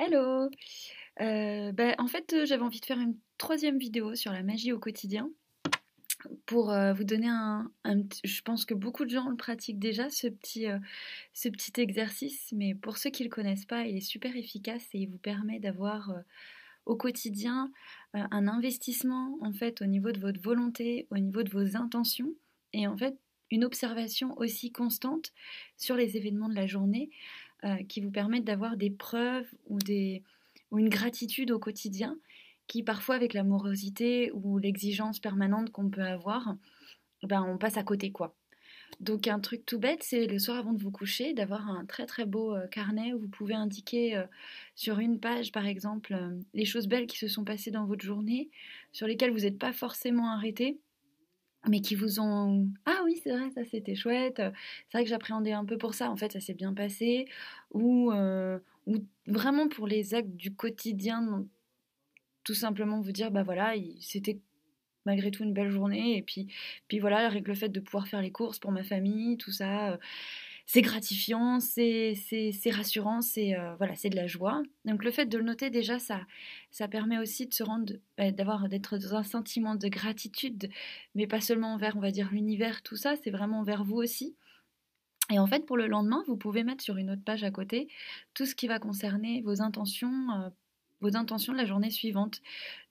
Hello. Euh, bah, En fait, euh, j'avais envie de faire une troisième vidéo sur la magie au quotidien pour euh, vous donner un, un Je pense que beaucoup de gens le pratiquent déjà, ce petit, ce petit exercice, mais pour ceux qui ne le connaissent pas, il est super efficace et il vous permet d'avoir au quotidien un investissement en fait au niveau de votre volonté, au niveau de vos intentions et en fait une observation aussi constante sur les événements de la journée euh, qui vous permettent d'avoir des preuves ou, des, ou une gratitude au quotidien qui parfois avec la morosité ou l'exigence permanente qu'on peut avoir, ben on passe à côté quoi. Donc un truc tout bête, c'est le soir avant de vous coucher, d'avoir un très très beau euh, carnet où vous pouvez indiquer euh, sur une page par exemple les choses belles qui se sont passées dans votre journée, sur lesquelles vous n'êtes pas forcément arrêté, mais qui vous ont... Ah oui, c'est vrai, ça c'était chouette, c'est vrai que j'appréhendais un peu pour ça, en fait ça s'est bien passé, ou, euh, ou vraiment pour les actes du quotidien, tout simplement vous dire, bah voilà, il- c'était malgré tout une belle journée. Et puis, puis voilà, avec le fait de pouvoir faire les courses pour ma famille, tout ça, euh, c'est gratifiant, c'est rassurant, c'est euh, voilà, de la joie. Donc le fait de le noter déjà, ça, ça permet aussi de se rendre, euh, d'avoir, d'être dans un sentiment de gratitude, mais pas seulement envers, on va dire, l'univers, tout ça, c'est vraiment envers vous aussi. Et en fait, pour le lendemain, vous pouvez mettre sur une autre page à côté tout ce qui va concerner vos intentions, euh, vos intentions de la journée suivante.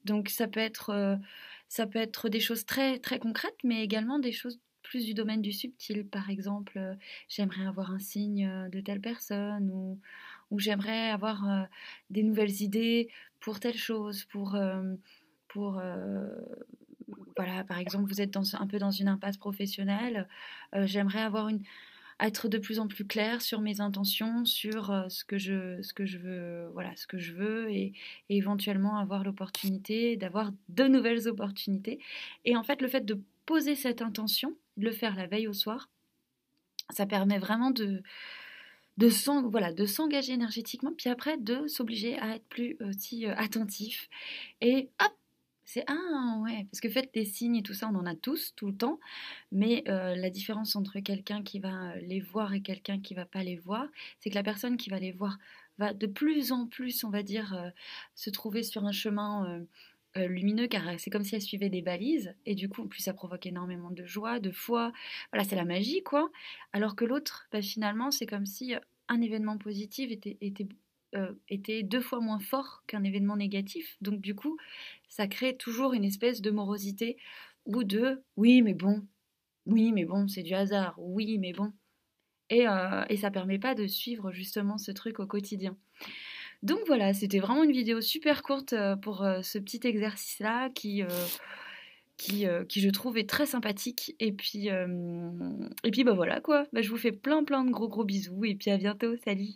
Donc ça peut être, euh, ça peut être des choses très très concrètes, mais également des choses plus du domaine du subtil. Par exemple, euh, j'aimerais avoir un signe euh, de telle personne ou, j'aimerais avoir euh, des nouvelles idées pour telle chose, pour, voilà, par exemple, vous êtes dans, un peu dans une impasse professionnelle, j'aimerais avoir une, être de plus en plus clair sur mes intentions, sur ce que je, ce que je veux, voilà, ce que je veux, et, et éventuellement avoir l'opportunité d'avoir de nouvelles opportunités. Et en fait, le fait de poser cette intention, de le faire la veille au soir, ça permet vraiment de de s'engager énergétiquement, puis après de s'obliger à être plus aussi euh, attentif. Et hop, c'est ah ouais, parce que faites des signes et tout ça, on en a tous tout le temps, mais euh, la différence entre quelqu'un qui va les voir et quelqu'un qui va pas les voir, c'est que la personne qui va les voir va de plus en plus, on va dire, euh, se trouver sur un chemin euh, euh, lumineux, car c'est comme si elle suivait des balises, et du coup, en plus ça provoque énormément de joie, de foi, voilà, c'est la magie, quoi. Alors que l'autre, bah, finalement, c'est comme si euh, un événement positif était, était euh, était deux fois moins fort qu'un événement négatif. Donc du coup, ça crée toujours une espèce de morosité ou de oui mais bon, oui mais bon, c'est du hasard, oui mais bon. Et, euh, et ça permet pas de suivre justement ce truc au quotidien. Donc voilà, c'était vraiment une vidéo super courte euh, pour euh, ce petit exercice-là qui, euh, qui, je trouve est très sympathique. Et puis, et puis bah voilà quoi, bah, je vous fais plein plein de gros gros bisous et puis à bientôt, salut